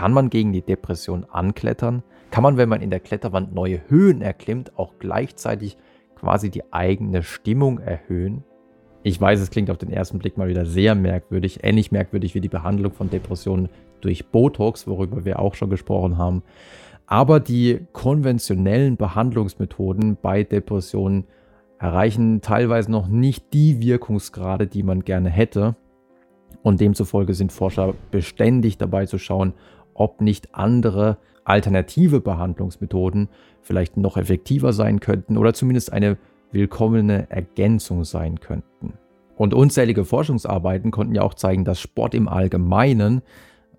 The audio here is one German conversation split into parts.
Kann man gegen die Depression anklettern? Kann man, wenn man in der Kletterwand neue Höhen erklimmt, auch gleichzeitig quasi die eigene Stimmung erhöhen? Ich weiß, es klingt auf den ersten Blick mal wieder sehr merkwürdig, ähnlich merkwürdig wie die Behandlung von Depressionen durch Botox, worüber wir auch schon gesprochen haben. Aber die konventionellen Behandlungsmethoden bei Depressionen erreichen teilweise noch nicht die Wirkungsgrade, die man gerne hätte. Und demzufolge sind Forscher beständig dabei zu schauen, ob nicht andere alternative Behandlungsmethoden vielleicht noch effektiver sein könnten oder zumindest eine willkommene Ergänzung sein könnten. Und unzählige Forschungsarbeiten konnten ja auch zeigen, dass Sport im Allgemeinen,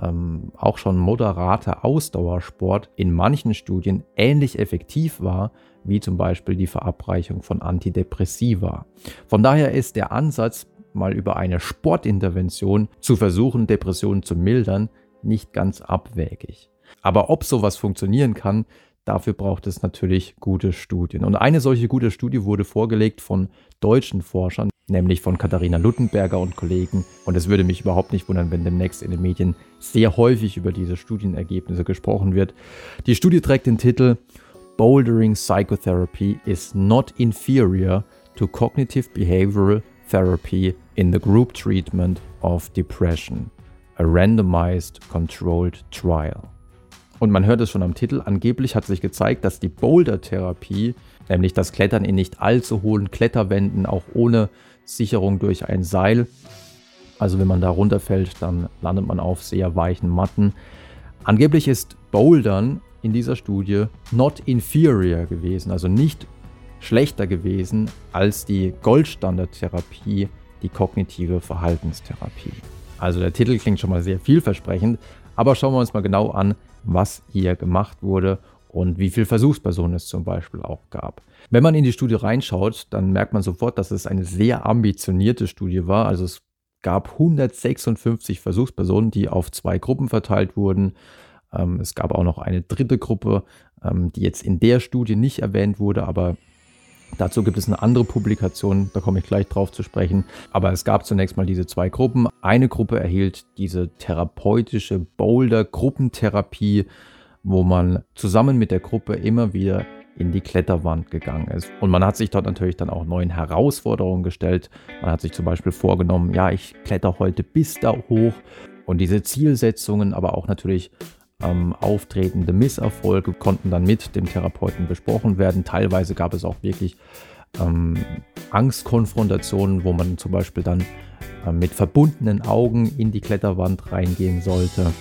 ähm, auch schon moderater Ausdauersport, in manchen Studien ähnlich effektiv war wie zum Beispiel die Verabreichung von Antidepressiva. Von daher ist der Ansatz, mal über eine Sportintervention zu versuchen, Depressionen zu mildern, nicht ganz abwägig. Aber ob sowas funktionieren kann, Dafür braucht es natürlich gute Studien. Und eine solche gute Studie wurde vorgelegt von deutschen Forschern, nämlich von Katharina Luttenberger und Kollegen. Und es würde mich überhaupt nicht wundern, wenn demnächst in den Medien sehr häufig über diese Studienergebnisse gesprochen wird. Die Studie trägt den Titel Bouldering Psychotherapy is not inferior to cognitive behavioral therapy in the group treatment of depression, a randomized controlled trial. Und man hört es schon am Titel, angeblich hat sich gezeigt, dass die Boulder-Therapie, nämlich das Klettern in nicht allzu hohen Kletterwänden, auch ohne Sicherung durch ein Seil, also wenn man da runterfällt, dann landet man auf sehr weichen Matten. Angeblich ist Bouldern in dieser Studie not inferior gewesen, also nicht schlechter gewesen als die Goldstandard-Therapie, die kognitive Verhaltenstherapie. Also der Titel klingt schon mal sehr vielversprechend, aber schauen wir uns mal genau an, was hier gemacht wurde und wie viele Versuchspersonen es zum Beispiel auch gab. Wenn man in die Studie reinschaut, dann merkt man sofort, dass es eine sehr ambitionierte Studie war. Also es gab 156 Versuchspersonen, die auf zwei Gruppen verteilt wurden. Ähm, es gab auch noch eine dritte Gruppe, ähm, die jetzt in der Studie nicht erwähnt wurde, aber Dazu gibt es eine andere Publikation, da komme ich gleich drauf zu sprechen. Aber es gab zunächst mal diese zwei Gruppen. Eine Gruppe erhielt diese therapeutische Boulder-Gruppentherapie, wo man zusammen mit der Gruppe immer wieder in die Kletterwand gegangen ist. Und man hat sich dort natürlich dann auch neuen Herausforderungen gestellt. Man hat sich zum Beispiel vorgenommen, ja, ich kletter heute bis da hoch. Und diese Zielsetzungen, aber auch natürlich ähm, auftretende Misserfolge konnten dann mit dem Therapeuten besprochen werden. Teilweise gab es auch wirklich ähm, Angstkonfrontationen, wo man zum Beispiel dann äh, mit verbundenen Augen in die Kletterwand reingehen sollte.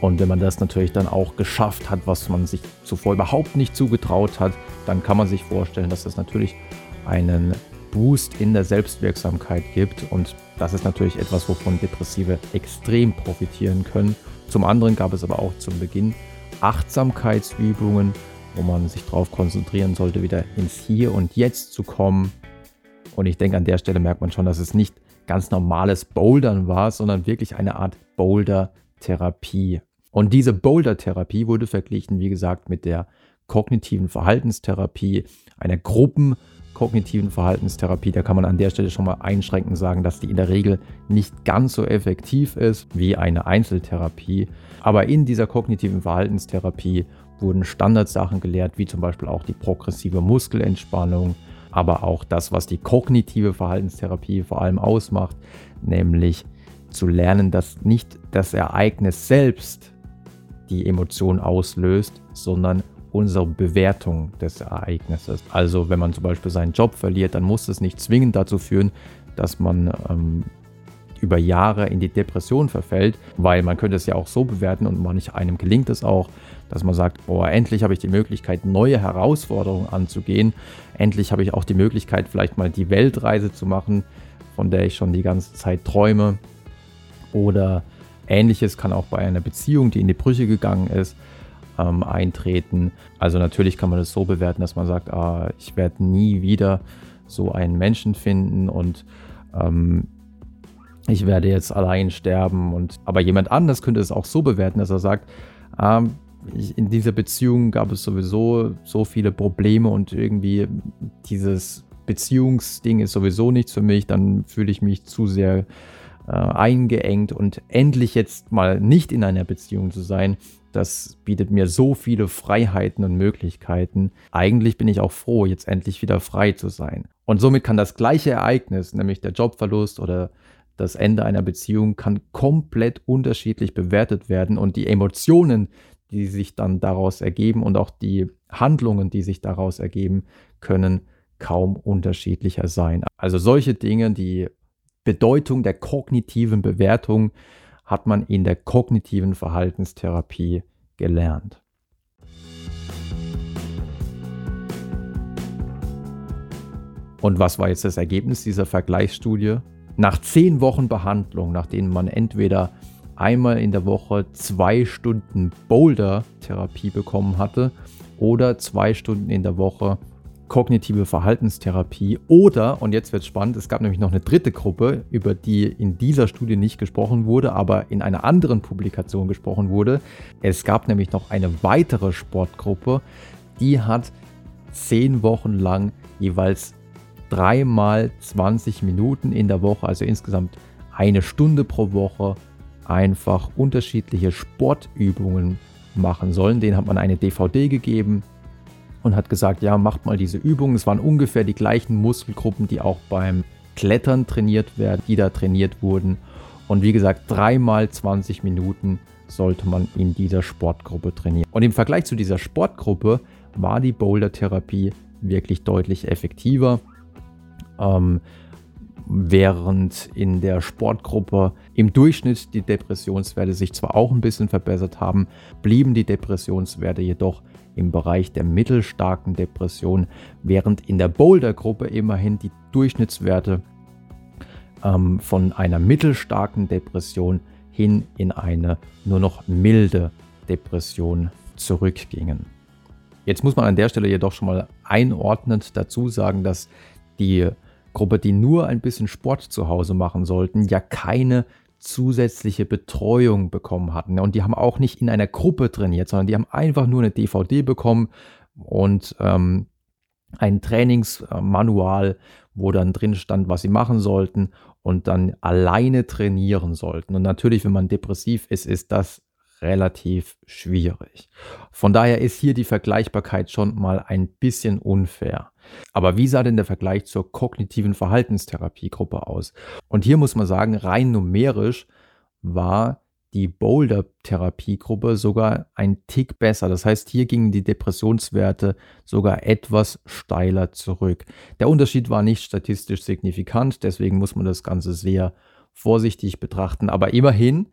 Und wenn man das natürlich dann auch geschafft hat, was man sich zuvor überhaupt nicht zugetraut hat, dann kann man sich vorstellen, dass das natürlich einen Boost in der Selbstwirksamkeit gibt. Und das ist natürlich etwas, wovon Depressive extrem profitieren können. Zum anderen gab es aber auch zum Beginn Achtsamkeitsübungen, wo man sich darauf konzentrieren sollte, wieder ins Hier und Jetzt zu kommen. Und ich denke, an der Stelle merkt man schon, dass es nicht ganz normales Bouldern war, sondern wirklich eine Art Boulder-Therapie. Und diese Boulder-Therapie wurde verglichen, wie gesagt, mit der kognitiven Verhaltenstherapie, einer Gruppen- kognitiven Verhaltenstherapie, da kann man an der Stelle schon mal einschränkend sagen, dass die in der Regel nicht ganz so effektiv ist wie eine Einzeltherapie. Aber in dieser kognitiven Verhaltenstherapie wurden Standardsachen gelehrt, wie zum Beispiel auch die progressive Muskelentspannung, aber auch das, was die kognitive Verhaltenstherapie vor allem ausmacht, nämlich zu lernen, dass nicht das Ereignis selbst die Emotion auslöst, sondern unsere Bewertung des Ereignisses. Also wenn man zum Beispiel seinen Job verliert, dann muss es nicht zwingend dazu führen, dass man ähm, über Jahre in die Depression verfällt, weil man könnte es ja auch so bewerten und manch einem gelingt es auch, dass man sagt, boah, endlich habe ich die Möglichkeit, neue Herausforderungen anzugehen. Endlich habe ich auch die Möglichkeit, vielleicht mal die Weltreise zu machen, von der ich schon die ganze Zeit träume. Oder ähnliches kann auch bei einer Beziehung, die in die Brüche gegangen ist, ähm, eintreten. Also natürlich kann man das so bewerten, dass man sagt, ah, ich werde nie wieder so einen Menschen finden und ähm, ich werde jetzt allein sterben. Und aber jemand anders könnte es auch so bewerten, dass er sagt, ah, in dieser Beziehung gab es sowieso so viele Probleme und irgendwie dieses Beziehungsding ist sowieso nichts für mich, dann fühle ich mich zu sehr äh, eingeengt und endlich jetzt mal nicht in einer Beziehung zu sein, das bietet mir so viele Freiheiten und Möglichkeiten. Eigentlich bin ich auch froh, jetzt endlich wieder frei zu sein. Und somit kann das gleiche Ereignis, nämlich der Jobverlust oder das Ende einer Beziehung, kann komplett unterschiedlich bewertet werden und die Emotionen, die sich dann daraus ergeben und auch die Handlungen, die sich daraus ergeben, können kaum unterschiedlicher sein. Also solche Dinge, die Bedeutung der kognitiven Bewertung hat man in der kognitiven Verhaltenstherapie gelernt. Und was war jetzt das Ergebnis dieser Vergleichsstudie? Nach zehn Wochen Behandlung, nach denen man entweder einmal in der Woche zwei Stunden Boulder-Therapie bekommen hatte oder zwei Stunden in der Woche kognitive Verhaltenstherapie oder, und jetzt wird es spannend, es gab nämlich noch eine dritte Gruppe, über die in dieser Studie nicht gesprochen wurde, aber in einer anderen Publikation gesprochen wurde. Es gab nämlich noch eine weitere Sportgruppe, die hat zehn Wochen lang jeweils dreimal 20 Minuten in der Woche, also insgesamt eine Stunde pro Woche, einfach unterschiedliche Sportübungen machen sollen. Den hat man eine DVD gegeben und hat gesagt, ja, macht mal diese Übungen. Es waren ungefähr die gleichen Muskelgruppen, die auch beim Klettern trainiert werden, die da trainiert wurden. Und wie gesagt, dreimal 20 Minuten sollte man in dieser Sportgruppe trainieren. Und im Vergleich zu dieser Sportgruppe war die Boulder-Therapie wirklich deutlich effektiver. Ähm, während in der Sportgruppe im Durchschnitt die Depressionswerte sich zwar auch ein bisschen verbessert haben, blieben die Depressionswerte jedoch im Bereich der mittelstarken Depression, während in der Boulder-Gruppe immerhin die Durchschnittswerte ähm, von einer mittelstarken Depression hin in eine nur noch milde Depression zurückgingen. Jetzt muss man an der Stelle jedoch schon mal einordnend dazu sagen, dass die Gruppe, die nur ein bisschen Sport zu Hause machen sollten, ja keine zusätzliche Betreuung bekommen hatten. Und die haben auch nicht in einer Gruppe trainiert, sondern die haben einfach nur eine DVD bekommen und ähm, ein Trainingsmanual, wo dann drin stand, was sie machen sollten und dann alleine trainieren sollten. Und natürlich, wenn man depressiv ist, ist das relativ schwierig. Von daher ist hier die Vergleichbarkeit schon mal ein bisschen unfair. Aber wie sah denn der Vergleich zur kognitiven Verhaltenstherapiegruppe aus? Und hier muss man sagen, rein numerisch war die Boulder-Therapiegruppe sogar ein Tick besser. Das heißt, hier gingen die Depressionswerte sogar etwas steiler zurück. Der Unterschied war nicht statistisch signifikant, deswegen muss man das Ganze sehr vorsichtig betrachten. Aber immerhin,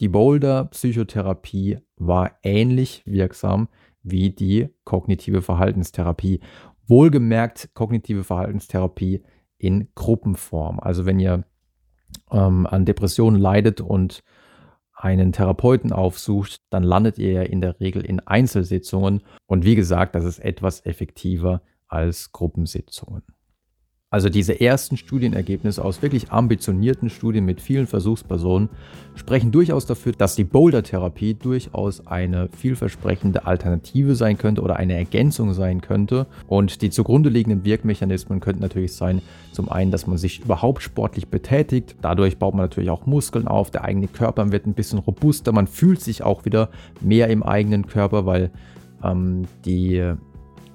die Boulder-Psychotherapie war ähnlich wirksam wie die kognitive Verhaltenstherapie. Wohlgemerkt kognitive Verhaltenstherapie in Gruppenform. Also wenn ihr ähm, an Depressionen leidet und einen Therapeuten aufsucht, dann landet ihr ja in der Regel in Einzelsitzungen. Und wie gesagt, das ist etwas effektiver als Gruppensitzungen. Also diese ersten Studienergebnisse aus wirklich ambitionierten Studien mit vielen Versuchspersonen sprechen durchaus dafür, dass die Boulder-Therapie durchaus eine vielversprechende Alternative sein könnte oder eine Ergänzung sein könnte. Und die zugrunde liegenden Wirkmechanismen könnten natürlich sein, zum einen, dass man sich überhaupt sportlich betätigt. Dadurch baut man natürlich auch Muskeln auf, der eigene Körper wird ein bisschen robuster, man fühlt sich auch wieder mehr im eigenen Körper, weil ähm, die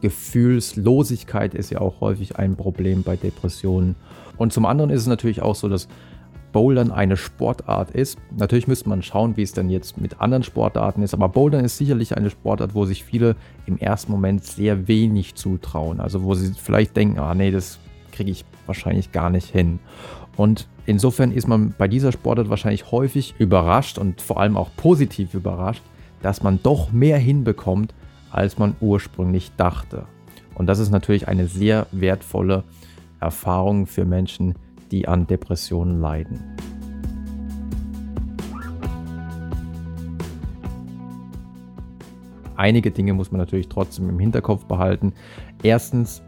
Gefühlslosigkeit ist ja auch häufig ein Problem bei Depressionen. Und zum anderen ist es natürlich auch so, dass Bouldern eine Sportart ist. Natürlich müsste man schauen, wie es dann jetzt mit anderen Sportarten ist, aber Bouldern ist sicherlich eine Sportart, wo sich viele im ersten Moment sehr wenig zutrauen. Also wo sie vielleicht denken, ah nee, das kriege ich wahrscheinlich gar nicht hin. Und insofern ist man bei dieser Sportart wahrscheinlich häufig überrascht und vor allem auch positiv überrascht, dass man doch mehr hinbekommt, als man ursprünglich dachte. Und das ist natürlich eine sehr wertvolle Erfahrung für Menschen, die an Depressionen leiden. Einige Dinge muss man natürlich trotzdem im Hinterkopf behalten. Erstens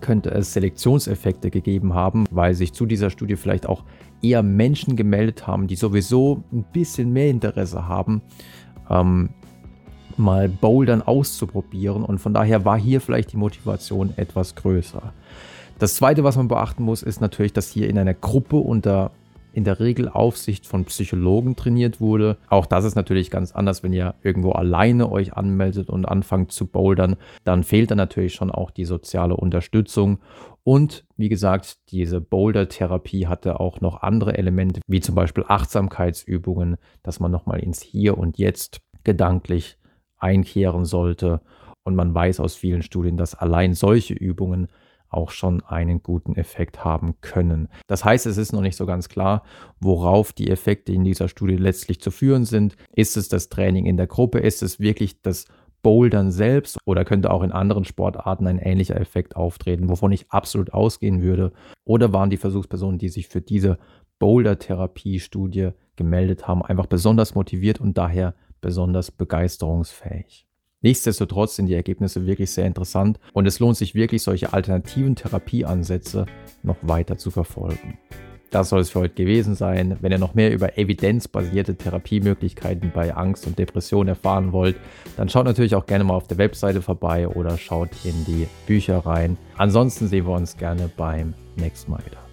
könnte es Selektionseffekte gegeben haben, weil sich zu dieser Studie vielleicht auch eher Menschen gemeldet haben, die sowieso ein bisschen mehr Interesse haben, ähm, mal Bouldern auszuprobieren und von daher war hier vielleicht die Motivation etwas größer. Das zweite, was man beachten muss, ist natürlich, dass hier in einer Gruppe unter in der Regel Aufsicht von Psychologen trainiert wurde. Auch das ist natürlich ganz anders, wenn ihr irgendwo alleine euch anmeldet und anfangt zu bouldern, dann fehlt dann natürlich schon auch die soziale Unterstützung. Und wie gesagt, diese Boulder-Therapie hatte auch noch andere Elemente, wie zum Beispiel Achtsamkeitsübungen, dass man nochmal ins Hier und Jetzt gedanklich einkehren sollte. Und man weiß aus vielen Studien, dass allein solche Übungen auch schon einen guten Effekt haben können. Das heißt, es ist noch nicht so ganz klar, worauf die Effekte in dieser Studie letztlich zu führen sind. Ist es das Training in der Gruppe? Ist es wirklich das Bouldern selbst oder könnte auch in anderen Sportarten ein ähnlicher Effekt auftreten, wovon ich absolut ausgehen würde? Oder waren die Versuchspersonen, die sich für diese Boulder-Therapie-Studie gemeldet haben, einfach besonders motiviert und daher besonders begeisterungsfähig? Nichtsdestotrotz sind die Ergebnisse wirklich sehr interessant und es lohnt sich wirklich, solche alternativen Therapieansätze noch weiter zu verfolgen. Das soll es für heute gewesen sein. Wenn ihr noch mehr über evidenzbasierte Therapiemöglichkeiten bei Angst und Depression erfahren wollt, dann schaut natürlich auch gerne mal auf der Webseite vorbei oder schaut in die Bücher rein. Ansonsten sehen wir uns gerne beim nächsten Mal wieder.